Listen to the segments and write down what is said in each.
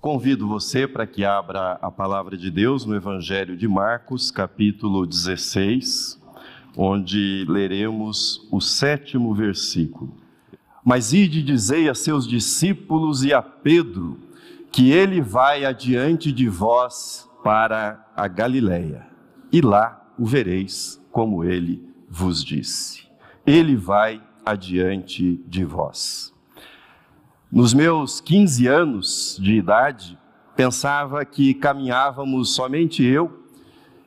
Convido você para que abra a palavra de Deus no Evangelho de Marcos, capítulo 16, onde leremos o sétimo versículo. Mas ide dizei a seus discípulos e a Pedro que ele vai adiante de vós para a Galiléia, e lá o vereis como ele vos disse. Ele vai adiante de vós. Nos meus 15 anos de idade, pensava que caminhávamos somente eu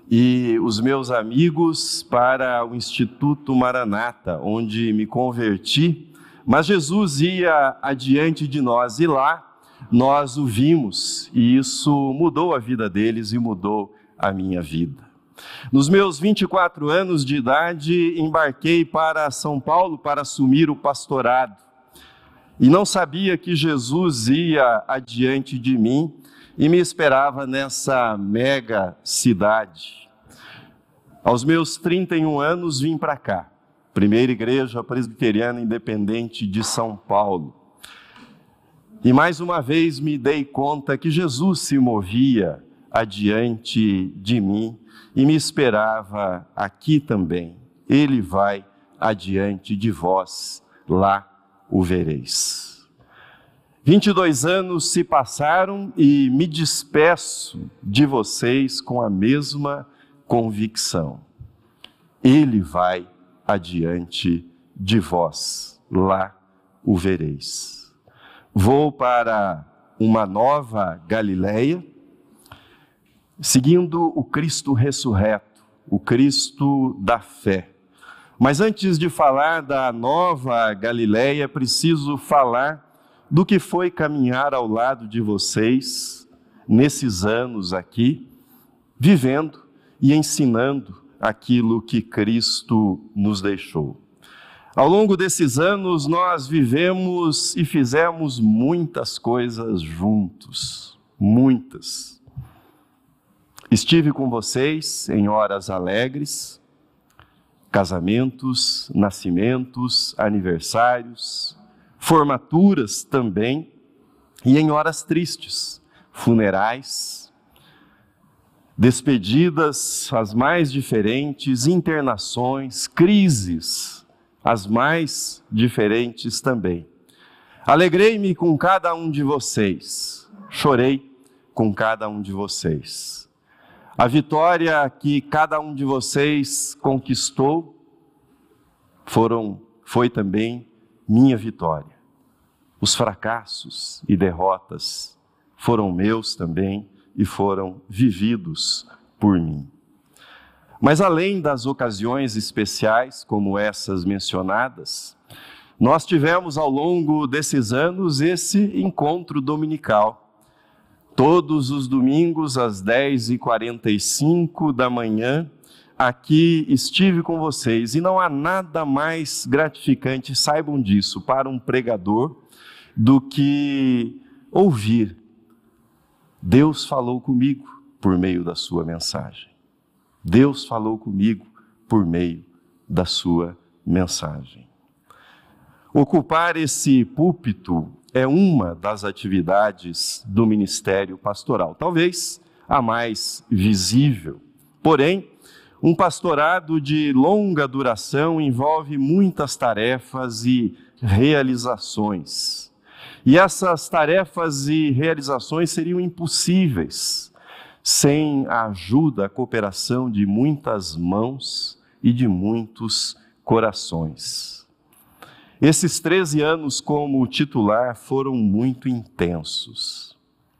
e os meus amigos para o Instituto Maranata, onde me converti, mas Jesus ia adiante de nós e lá nós o vimos e isso mudou a vida deles e mudou a minha vida. Nos meus 24 anos de idade, embarquei para São Paulo para assumir o pastorado e não sabia que Jesus ia adiante de mim e me esperava nessa mega cidade. Aos meus 31 anos vim para cá, primeira igreja presbiteriana independente de São Paulo. E mais uma vez me dei conta que Jesus se movia adiante de mim e me esperava aqui também. Ele vai adiante de vós, lá o vereis. 22 anos se passaram e me despeço de vocês com a mesma convicção. Ele vai adiante de vós, lá o vereis. Vou para uma nova Galileia, seguindo o Cristo ressurreto, o Cristo da fé mas antes de falar da nova Galileia, preciso falar do que foi caminhar ao lado de vocês nesses anos aqui, vivendo e ensinando aquilo que Cristo nos deixou. Ao longo desses anos, nós vivemos e fizemos muitas coisas juntos, muitas. Estive com vocês em horas alegres, casamentos, nascimentos, aniversários, formaturas também, e em horas tristes, funerais, despedidas as mais diferentes, internações, crises as mais diferentes também. Alegrei-me com cada um de vocês, chorei com cada um de vocês. A vitória que cada um de vocês conquistou foram foi também minha vitória. Os fracassos e derrotas foram meus também e foram vividos por mim. Mas além das ocasiões especiais como essas mencionadas, nós tivemos ao longo desses anos esse encontro dominical Todos os domingos, às 10h45 da manhã, aqui estive com vocês e não há nada mais gratificante, saibam disso, para um pregador do que ouvir. Deus falou comigo por meio da sua mensagem. Deus falou comigo por meio da sua mensagem. Ocupar esse púlpito é uma das atividades do ministério pastoral, talvez a mais visível. Porém, um pastorado de longa duração envolve muitas tarefas e realizações. E essas tarefas e realizações seriam impossíveis sem a ajuda, a cooperação de muitas mãos e de muitos corações. Esses 13 anos como titular foram muito intensos,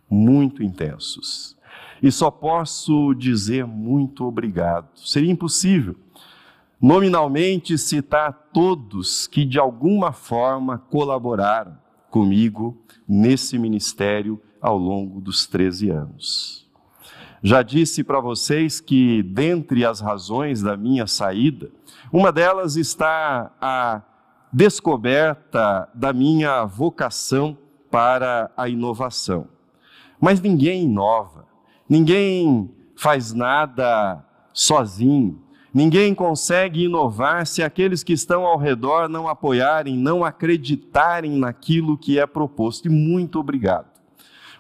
muito intensos. E só posso dizer muito obrigado. Seria impossível nominalmente citar todos que de alguma forma colaboraram comigo nesse ministério ao longo dos 13 anos. Já disse para vocês que, dentre as razões da minha saída, uma delas está a descoberta da minha vocação para a inovação. Mas ninguém inova, ninguém faz nada sozinho, ninguém consegue inovar se aqueles que estão ao redor não apoiarem, não acreditarem naquilo que é proposto. E muito obrigado.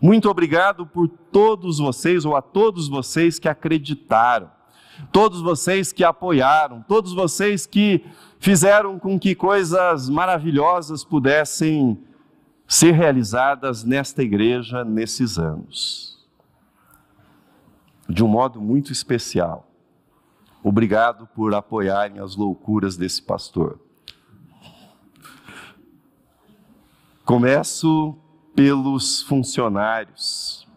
Muito obrigado por todos vocês, ou a todos vocês que acreditaram, todos vocês que apoiaram, todos vocês que fizeram com que coisas maravilhosas pudessem ser realizadas nesta igreja nesses anos. De um modo muito especial. Obrigado por apoiarem as loucuras desse pastor. Começo pelos funcionários.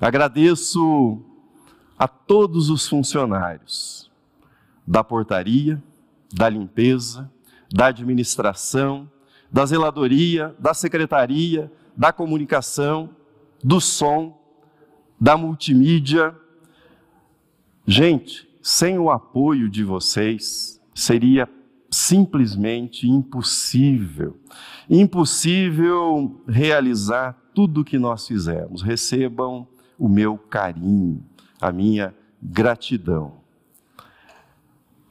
Agradeço a todos os funcionários da portaria, da limpeza, da administração, da zeladoria, da secretaria, da comunicação, do som, da multimídia. Gente, sem o apoio de vocês, seria simplesmente impossível, impossível realizar tudo o que nós fizemos. Recebam o meu carinho, a minha gratidão.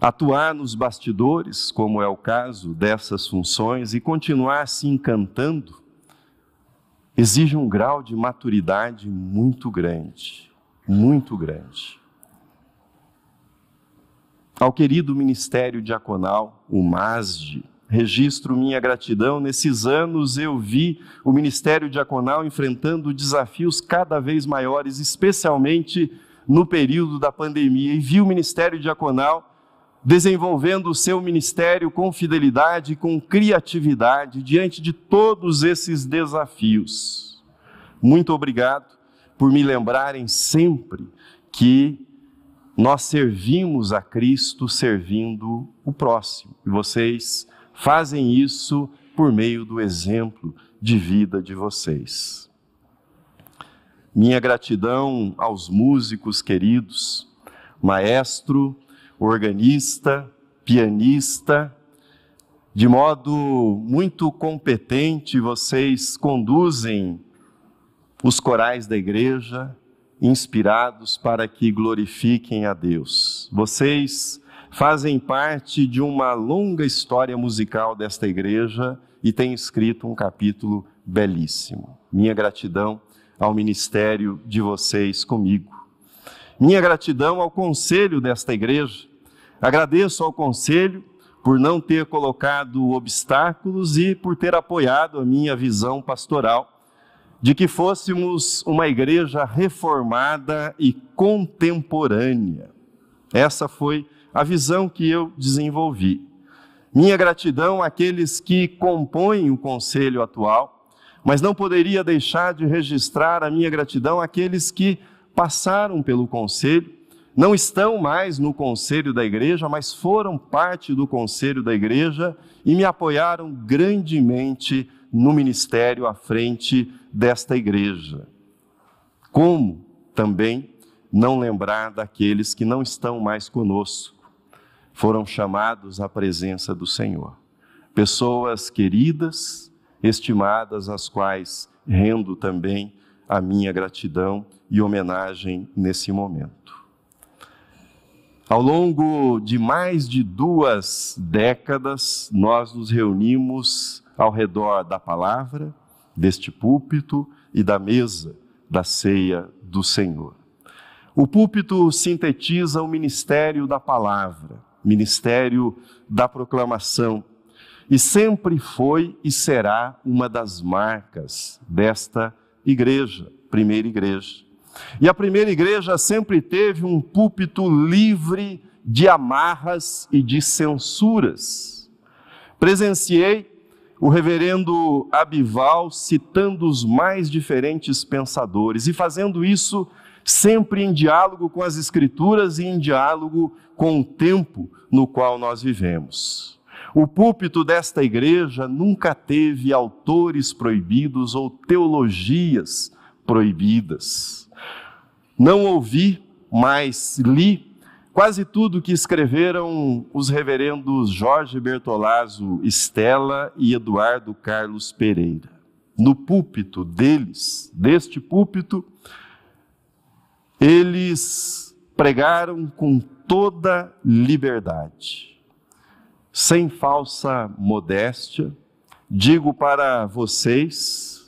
Atuar nos bastidores, como é o caso dessas funções, e continuar se encantando, exige um grau de maturidade muito grande, muito grande. Ao querido Ministério Diaconal, o MASD, registro minha gratidão. Nesses anos eu vi o Ministério Diaconal enfrentando desafios cada vez maiores, especialmente no período da pandemia, e vi o Ministério Diaconal desenvolvendo o seu ministério com fidelidade, com criatividade diante de todos esses desafios. Muito obrigado por me lembrarem sempre que nós servimos a Cristo servindo o próximo. E vocês fazem isso por meio do exemplo de vida de vocês. Minha gratidão aos músicos queridos, maestro, organista, pianista, de modo muito competente, vocês conduzem os corais da igreja, inspirados para que glorifiquem a Deus. Vocês fazem parte de uma longa história musical desta igreja e têm escrito um capítulo belíssimo. Minha gratidão ao ministério de vocês comigo. Minha gratidão ao conselho desta igreja, Agradeço ao conselho por não ter colocado obstáculos e por ter apoiado a minha visão pastoral de que fôssemos uma igreja reformada e contemporânea. Essa foi a visão que eu desenvolvi. Minha gratidão àqueles que compõem o conselho atual, mas não poderia deixar de registrar a minha gratidão àqueles que passaram pelo conselho não estão mais no conselho da igreja, mas foram parte do conselho da igreja e me apoiaram grandemente no ministério à frente desta igreja. Como também não lembrar daqueles que não estão mais conosco, foram chamados à presença do Senhor. Pessoas queridas, estimadas, às quais rendo também a minha gratidão e homenagem nesse momento. Ao longo de mais de duas décadas, nós nos reunimos ao redor da palavra, deste púlpito e da mesa da ceia do Senhor. O púlpito sintetiza o ministério da palavra, ministério da proclamação, e sempre foi e será uma das marcas desta igreja, primeira igreja. E a primeira igreja sempre teve um púlpito livre de amarras e de censuras. Presenciei o reverendo Abival citando os mais diferentes pensadores e fazendo isso sempre em diálogo com as Escrituras e em diálogo com o tempo no qual nós vivemos. O púlpito desta igreja nunca teve autores proibidos ou teologias proibidas. Não ouvi, mas li quase tudo que escreveram os reverendos Jorge Bertolazzo Estela e Eduardo Carlos Pereira. No púlpito deles, deste púlpito, eles pregaram com toda liberdade, sem falsa modéstia. Digo para vocês,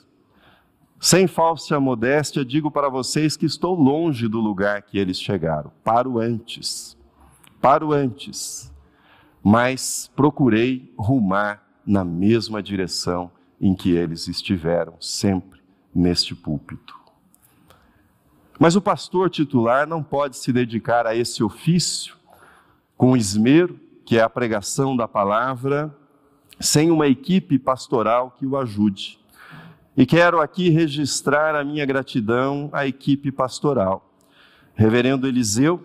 Sem falsa modéstia, digo para vocês que estou longe do lugar que eles chegaram. Paro antes. Paro antes. Mas procurei rumar na mesma direção em que eles estiveram, sempre neste púlpito. Mas o pastor titular não pode se dedicar a esse ofício com esmero, que é a pregação da palavra, sem uma equipe pastoral que o ajude. E quero aqui registrar a minha gratidão à equipe pastoral. Reverendo Eliseu,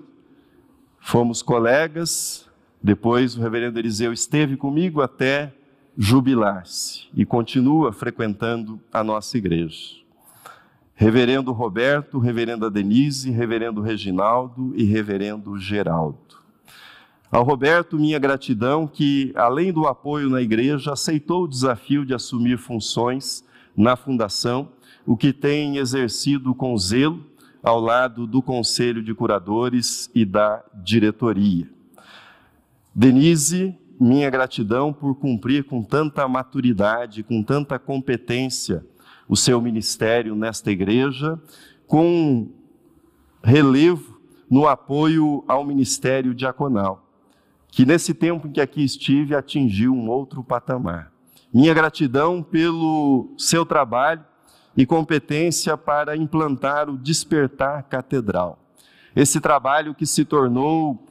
fomos colegas, depois o reverendo Eliseu esteve comigo até jubilar-se e continua frequentando a nossa igreja. Reverendo Roberto, Reverenda Denise, Reverendo Reginaldo e Reverendo Geraldo. Ao Roberto, minha gratidão que, além do apoio na igreja, aceitou o desafio de assumir funções na fundação, o que tem exercido com zelo ao lado do conselho de curadores e da diretoria. Denise, minha gratidão por cumprir com tanta maturidade, com tanta competência o seu ministério nesta igreja, com relevo no apoio ao ministério diaconal, que nesse tempo em que aqui estive atingiu um outro patamar. Minha gratidão pelo seu trabalho e competência para implantar o Despertar Catedral. Esse trabalho que se tornou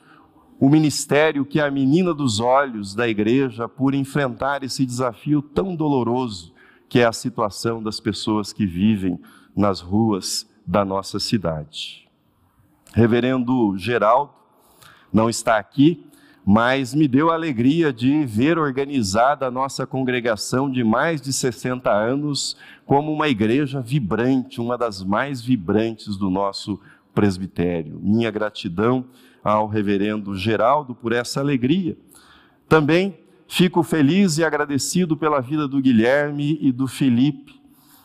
o ministério que é a menina dos olhos da igreja por enfrentar esse desafio tão doloroso que é a situação das pessoas que vivem nas ruas da nossa cidade. Reverendo Geraldo não está aqui, mas me deu a alegria de ver organizada a nossa congregação de mais de 60 anos como uma igreja vibrante, uma das mais vibrantes do nosso presbitério. Minha gratidão ao reverendo Geraldo por essa alegria. Também Fico feliz e agradecido pela vida do Guilherme e do Felipe.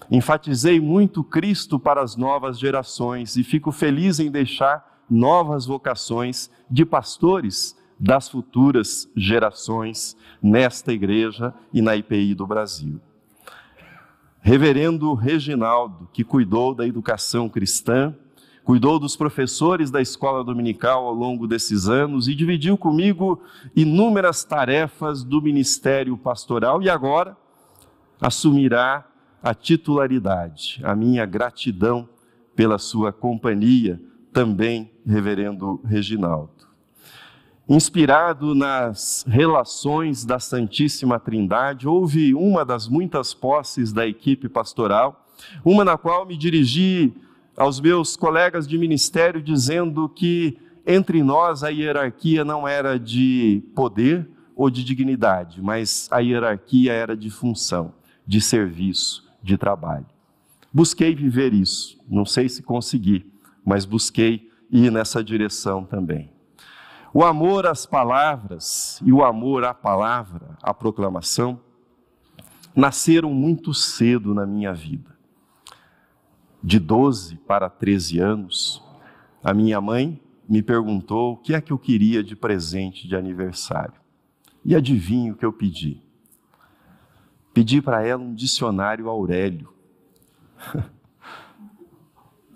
Enfatizei muito Cristo para as novas gerações e fico feliz em deixar novas vocações de pastores das futuras gerações nesta igreja e na IPI do Brasil. Reverendo Reginaldo, que cuidou da educação cristã, cuidou dos professores da escola dominical ao longo desses anos e dividiu comigo inúmeras tarefas do ministério pastoral e agora assumirá a titularidade. A minha gratidão pela sua companhia, também, Reverendo Reginaldo. Inspirado nas relações da Santíssima Trindade, houve uma das muitas posses da equipe pastoral, uma na qual me dirigi aos meus colegas de ministério dizendo que entre nós a hierarquia não era de poder ou de dignidade, mas a hierarquia era de função, de serviço, de trabalho. Busquei viver isso, não sei se consegui, mas busquei ir nessa direção também. O amor às palavras e o amor à palavra, à proclamação, nasceram muito cedo na minha vida de 12 para 13 anos, a minha mãe me perguntou o que é que eu queria de presente de aniversário. E adivinho o que eu pedi? Pedi para ela um dicionário Aurélio.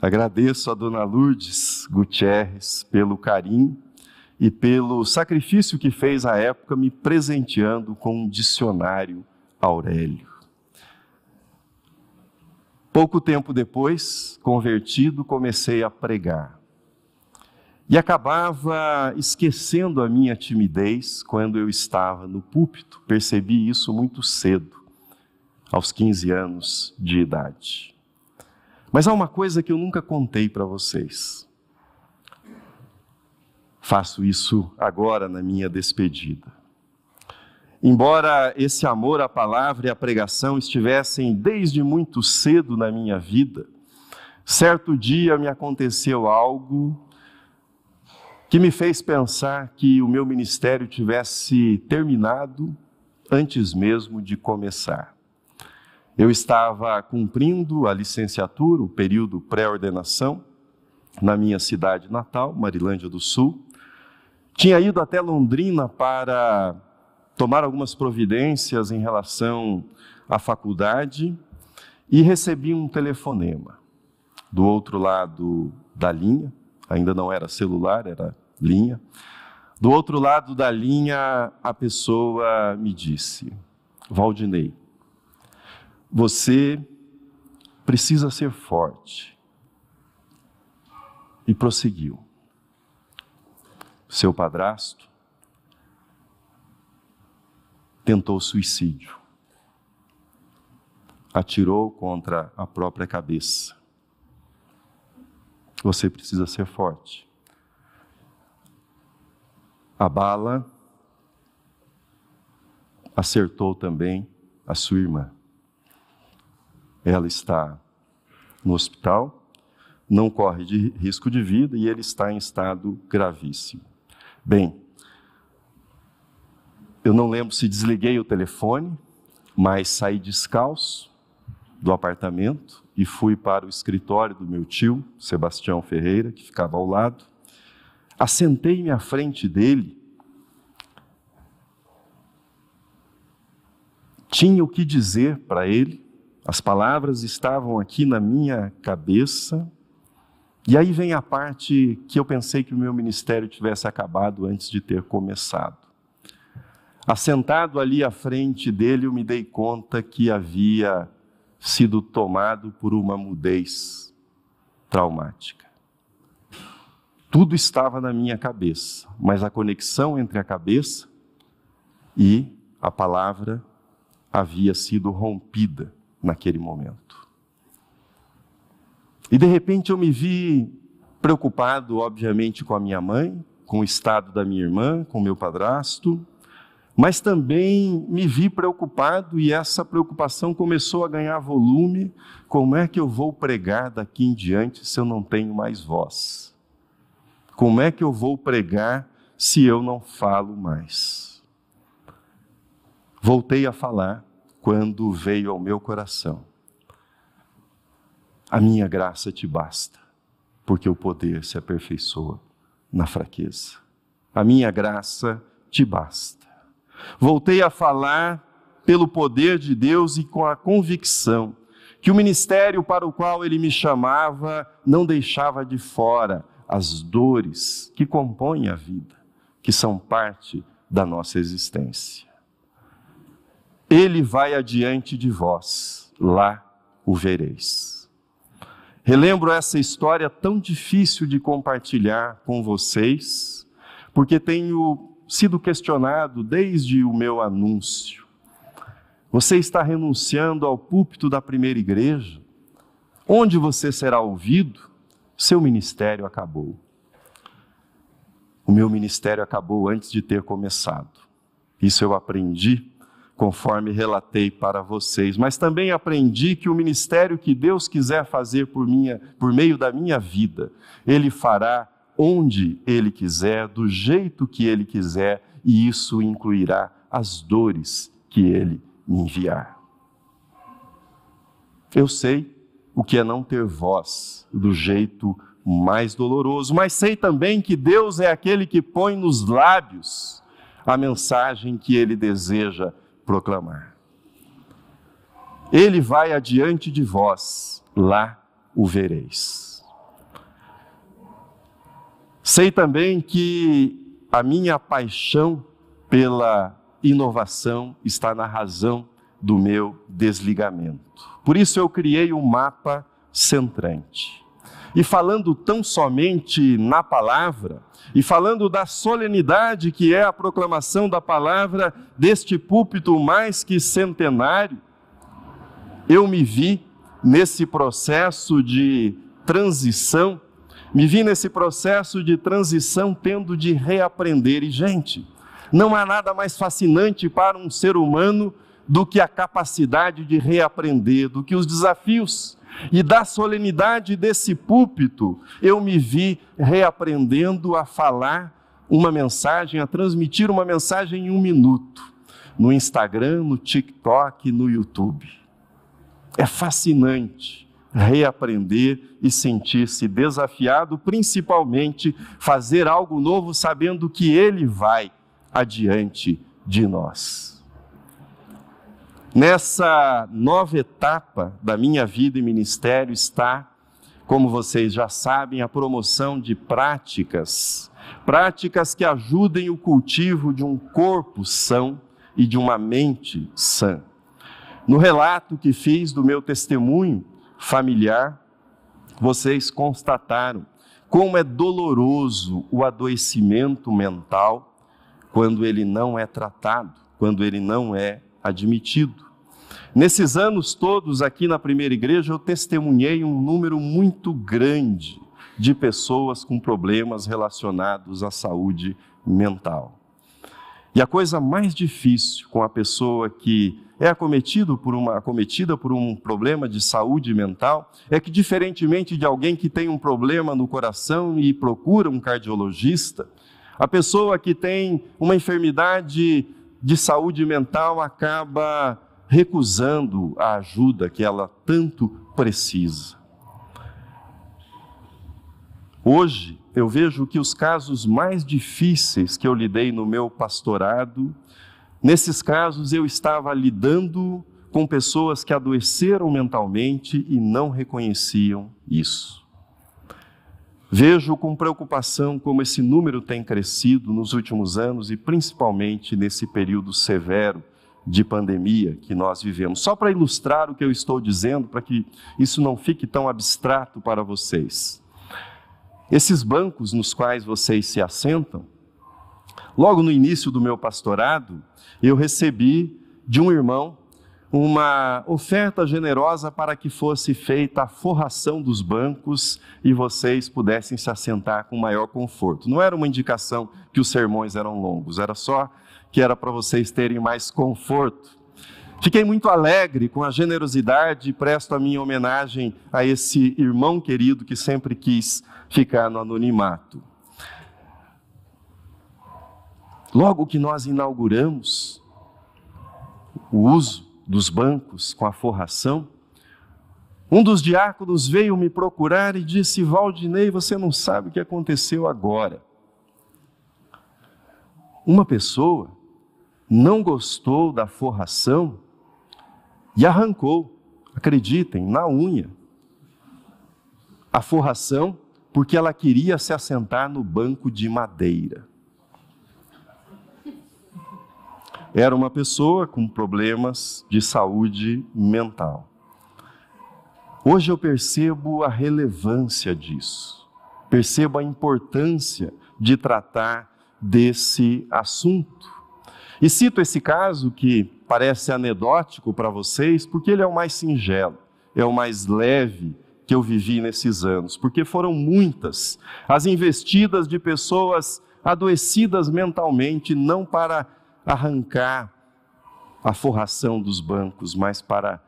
Agradeço a dona Lourdes Gutierrez pelo carinho e pelo sacrifício que fez à época me presenteando com um dicionário Aurélio. Pouco tempo depois, convertido, comecei a pregar. E acabava esquecendo a minha timidez quando eu estava no púlpito. Percebi isso muito cedo, aos 15 anos de idade. Mas há uma coisa que eu nunca contei para vocês. Faço isso agora na minha despedida. Embora esse amor à palavra e à pregação estivessem desde muito cedo na minha vida, certo dia me aconteceu algo que me fez pensar que o meu ministério tivesse terminado antes mesmo de começar. Eu estava cumprindo a licenciatura, o período pré-ordenação, na minha cidade natal, Marilândia do Sul. Tinha ido até Londrina para tomar algumas providências em relação à faculdade e recebi um telefonema. Do outro lado da linha, ainda não era celular, era linha. Do outro lado da linha, a pessoa me disse: Valdinei, você precisa ser forte. E prosseguiu. Seu padrasto tentou suicídio. Atirou contra a própria cabeça. Você precisa ser forte. A bala acertou também a sua irmã. Ela está no hospital, não corre de risco de vida e ele está em estado gravíssimo. Bem, eu não lembro se desliguei o telefone, mas saí descalço do apartamento e fui para o escritório do meu tio, Sebastião Ferreira, que ficava ao lado. Assentei-me à frente dele. Tinha o que dizer para ele, as palavras estavam aqui na minha cabeça. E aí vem a parte que eu pensei que o meu ministério tivesse acabado antes de ter começado. Assentado ali à frente dele, eu me dei conta que havia sido tomado por uma mudez traumática. Tudo estava na minha cabeça, mas a conexão entre a cabeça e a palavra havia sido rompida naquele momento. E de repente eu me vi preocupado, obviamente, com a minha mãe, com o estado da minha irmã, com o meu padrasto, mas também me vi preocupado e essa preocupação começou a ganhar volume. Como é que eu vou pregar daqui em diante se eu não tenho mais voz? Como é que eu vou pregar se eu não falo mais? Voltei a falar quando veio ao meu coração: A minha graça te basta, porque o poder se aperfeiçoa na fraqueza. A minha graça te basta. Voltei a falar pelo poder de Deus e com a convicção que o ministério para o qual ele me chamava não deixava de fora as dores que compõem a vida, que são parte da nossa existência. Ele vai adiante de vós, lá o vereis. Relembro essa história tão difícil de compartilhar com vocês, porque tenho sido questionado desde o meu anúncio. Você está renunciando ao púlpito da primeira igreja? Onde você será ouvido? Seu ministério acabou. O meu ministério acabou antes de ter começado. Isso eu aprendi conforme relatei para vocês, mas também aprendi que o ministério que Deus quiser fazer por minha, por meio da minha vida, ele fará onde Ele quiser, do jeito que Ele quiser, e isso incluirá as dores que Ele me enviar. Eu sei o que é não ter voz do jeito mais doloroso, mas sei também que Deus é aquele que põe nos lábios a mensagem que Ele deseja proclamar. Ele vai adiante de vós, lá o vereis. Sei também que a minha paixão pela inovação está na razão do meu desligamento. Por isso eu criei um mapa centrante. E falando tão somente na palavra, e falando da solenidade que é a proclamação da palavra deste púlpito mais que centenário, eu me vi nesse processo de transição me vi nesse processo de transição tendo de reaprender. E, gente, não há nada mais fascinante para um ser humano do que a capacidade de reaprender, do que os desafios. E da solenidade desse púlpito, eu me vi reaprendendo a falar uma mensagem, a transmitir uma mensagem em um minuto, no Instagram, no TikTok, no YouTube. É fascinante reaprender e sentir-se desafiado, principalmente fazer algo novo sabendo que Ele vai adiante de nós. Nessa nova etapa da minha vida e ministério está, como vocês já sabem, a promoção de práticas, práticas que ajudem o cultivo de um corpo são e de uma mente sã. No relato que fiz do meu testemunho familiar, vocês constataram como é doloroso o adoecimento mental quando ele não é tratado, quando ele não é admitido. Nesses anos todos aqui na primeira igreja, eu testemunhei um número muito grande de pessoas com problemas relacionados à saúde mental. E a coisa mais difícil com a pessoa que é acometido por uma, acometida por um problema de saúde mental é que, diferentemente de alguém que tem um problema no coração e procura um cardiologista, a pessoa que tem uma enfermidade de saúde mental acaba recusando a ajuda que ela tanto precisa. Hoje, eu vejo que os casos mais difíceis que eu lidei no meu pastorado, nesses casos eu estava lidando com pessoas que adoeceram mentalmente e não reconheciam isso. Vejo com preocupação como esse número tem crescido nos últimos anos e principalmente nesse período severo de pandemia que nós vivemos. Só para ilustrar o que eu estou dizendo, para que isso não fique tão abstrato para vocês. Esses bancos nos quais vocês se assentam, logo no início do meu pastorado, eu recebi de um irmão uma oferta generosa para que fosse feita a forração dos bancos e vocês pudessem se assentar com maior conforto. Não era uma indicação que os sermões eram longos, era só que era para vocês terem mais conforto. Fiquei muito alegre com a generosidade e presto a minha homenagem a esse irmão querido que sempre quis ficar no anonimato. Logo que nós inauguramos o uso dos bancos com a forração, um dos diáconos veio me procurar e disse: Valdinei, você não sabe o que aconteceu agora. Uma pessoa não gostou da forração e arrancou, acreditem, na unha, a forração porque ela queria se assentar no banco de madeira. era uma pessoa com problemas de saúde mental. Hoje eu percebo a relevância disso, percebo a importância de tratar desse assunto. E cito esse caso que parece anedótico para vocês, porque ele é o mais singelo, é o mais leve que eu vivi nesses anos, porque foram muitas as investidas de pessoas adoecidas mentalmente, não para arrancar a forração dos bancos, mas para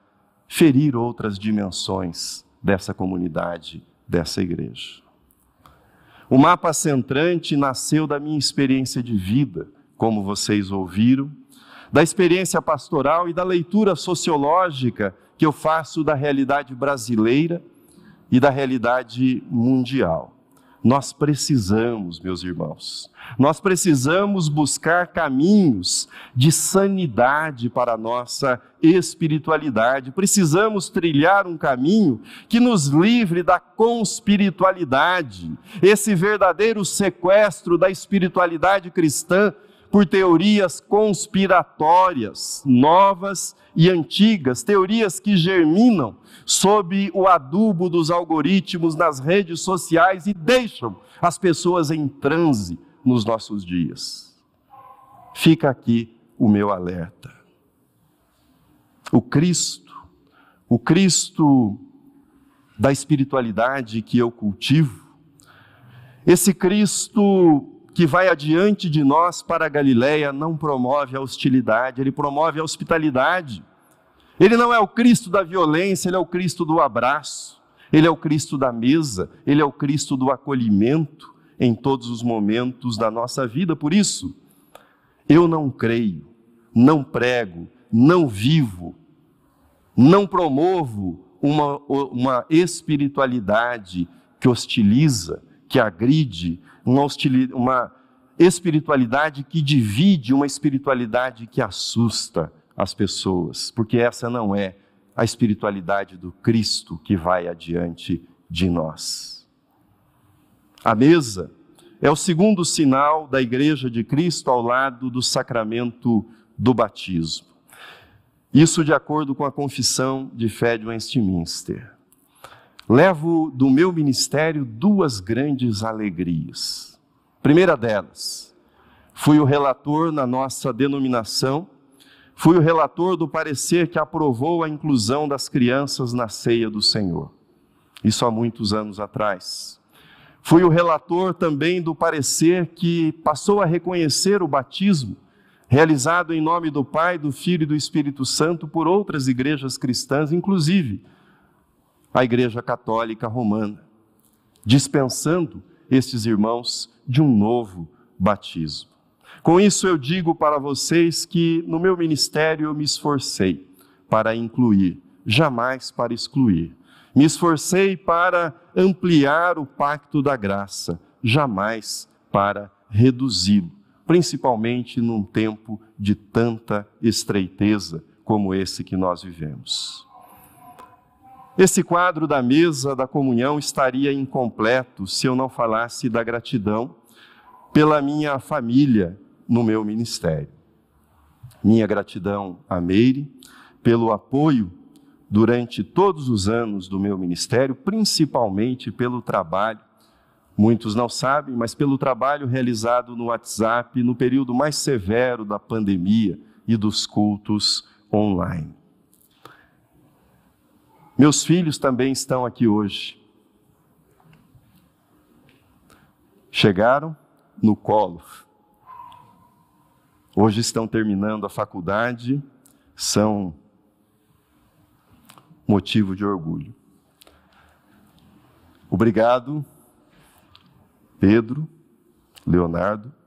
ferir outras dimensões dessa comunidade, dessa igreja. O mapa centrante nasceu da minha experiência de vida, como vocês ouviram, da experiência pastoral e da leitura sociológica que eu faço da realidade brasileira e da realidade mundial. Nós precisamos, meus irmãos, nós precisamos buscar caminhos de sanidade para a nossa espiritualidade. Precisamos trilhar um caminho que nos livre da conspiritualidade, esse verdadeiro sequestro da espiritualidade cristã por teorias conspiratórias, novas e antigas, teorias que germinam sob o adubo dos algoritmos nas redes sociais e deixam as pessoas em transe nos nossos dias. Fica aqui o meu alerta. O Cristo, o Cristo da espiritualidade que eu cultivo, esse Cristo que vai adiante de nós para a Galiléia não promove a hostilidade, ele promove a hospitalidade. Ele não é o Cristo da violência, ele é o Cristo do abraço, ele é o Cristo da mesa, ele é o Cristo do acolhimento em todos os momentos da nossa vida. Por isso, eu não creio, não prego, não vivo, não promovo uma, uma espiritualidade que hostiliza, que agride, uma, uma espiritualidade que divide, uma espiritualidade que assusta as pessoas, porque essa não é a espiritualidade do Cristo que vai adiante de nós. A mesa é o segundo sinal da Igreja de Cristo ao lado do sacramento do batismo. Isso de acordo com a confissão de fé de Westminster. Levo do meu ministério duas grandes alegrias. Primeira delas, fui o relator na nossa denominação Fui o relator do parecer que aprovou a inclusão das crianças na ceia do Senhor. Isso há muitos anos atrás. Fui o relator também do parecer que passou a reconhecer o batismo realizado em nome do Pai, do Filho e do Espírito Santo por outras igrejas cristãs, inclusive a Igreja Católica Romana, dispensando estes irmãos de um novo batismo. Com isso eu digo para vocês que no meu ministério eu me esforcei para incluir, jamais para excluir. Me esforcei para ampliar o pacto da graça, jamais para reduzi-lo, principalmente num tempo de tanta estreiteza como esse que nós vivemos. Esse quadro da mesa da comunhão estaria incompleto se eu não falasse da gratidão pela minha família no meu ministério. Minha gratidão a Meire pelo apoio durante todos os anos do meu ministério, principalmente pelo trabalho, muitos não sabem, mas pelo trabalho realizado no WhatsApp no período mais severo da pandemia e dos cultos online. Meus filhos também estão aqui hoje. Chegaram no colo Hoje estão terminando a faculdade, são motivo de orgulho. Obrigado, Pedro, Leonardo.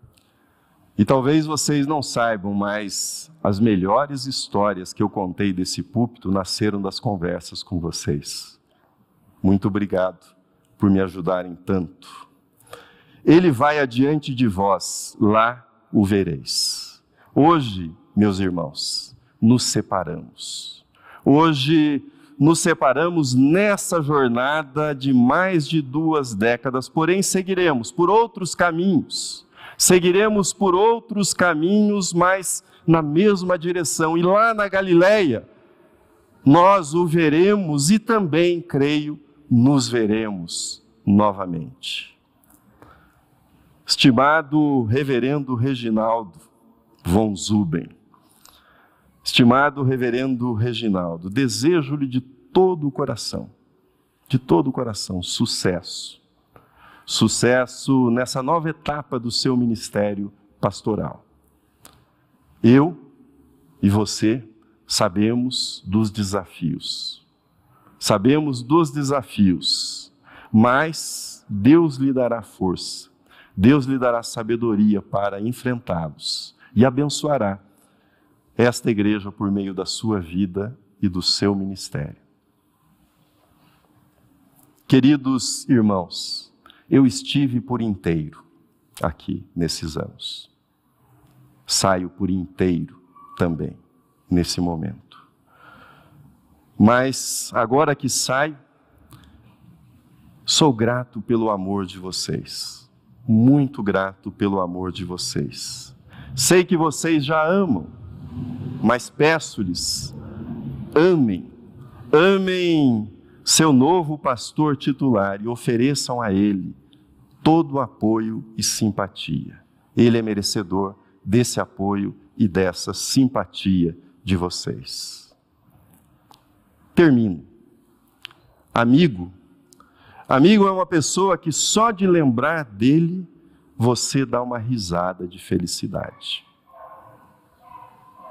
E talvez vocês não saibam, mas as melhores histórias que eu contei desse púlpito nasceram das conversas com vocês. Muito obrigado por me ajudarem tanto. Ele vai adiante de vós, lá o vereis. Hoje, meus irmãos, nos separamos. Hoje nos separamos nessa jornada de mais de duas décadas, porém seguiremos por outros caminhos. Seguiremos por outros caminhos, mas na mesma direção. E lá na Galileia, nós o veremos e também, creio, nos veremos novamente. Estimado Reverendo Reginaldo, von Zuben. Estimado Reverendo Reginaldo, desejo-lhe de todo o coração, de todo o coração, sucesso. Sucesso nessa nova etapa do seu ministério pastoral. Eu e você sabemos dos desafios. Sabemos dos desafios, mas Deus lhe dará força, Deus lhe dará sabedoria para enfrentá-los e abençoará esta igreja por meio da sua vida e do seu ministério. Queridos irmãos, eu estive por inteiro aqui nesses anos. Saio por inteiro também nesse momento. Mas agora que saio, sou grato pelo amor de vocês. Muito grato pelo amor de vocês Sei que vocês já amam, mas peço-lhes, amem, amem seu novo pastor titular e ofereçam a ele todo apoio e simpatia. Ele é merecedor desse apoio e dessa simpatia de vocês. Termino. Amigo. Amigo é uma pessoa que só de lembrar dele você dá uma risada de felicidade.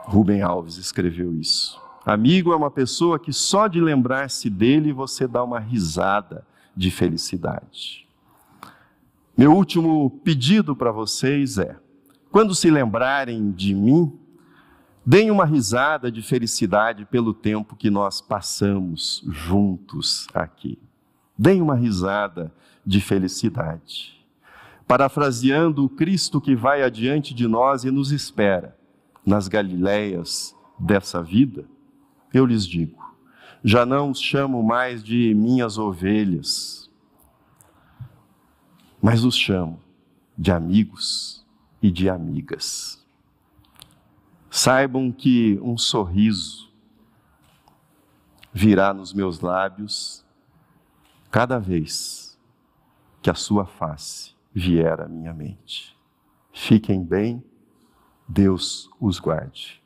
Rubem Alves escreveu isso. Amigo é uma pessoa que só de lembrar-se dele você dá uma risada de felicidade. Meu último pedido para vocês é: quando se lembrarem de mim, deem uma risada de felicidade pelo tempo que nós passamos juntos aqui. Deem uma risada de felicidade parafraseando o Cristo que vai adiante de nós e nos espera nas Galiléias dessa vida, eu lhes digo: já não os chamo mais de minhas ovelhas, mas os chamo de amigos e de amigas. Saibam que um sorriso virá nos meus lábios cada vez que a sua face vier à minha mente. Fiquem bem, Deus os guarde.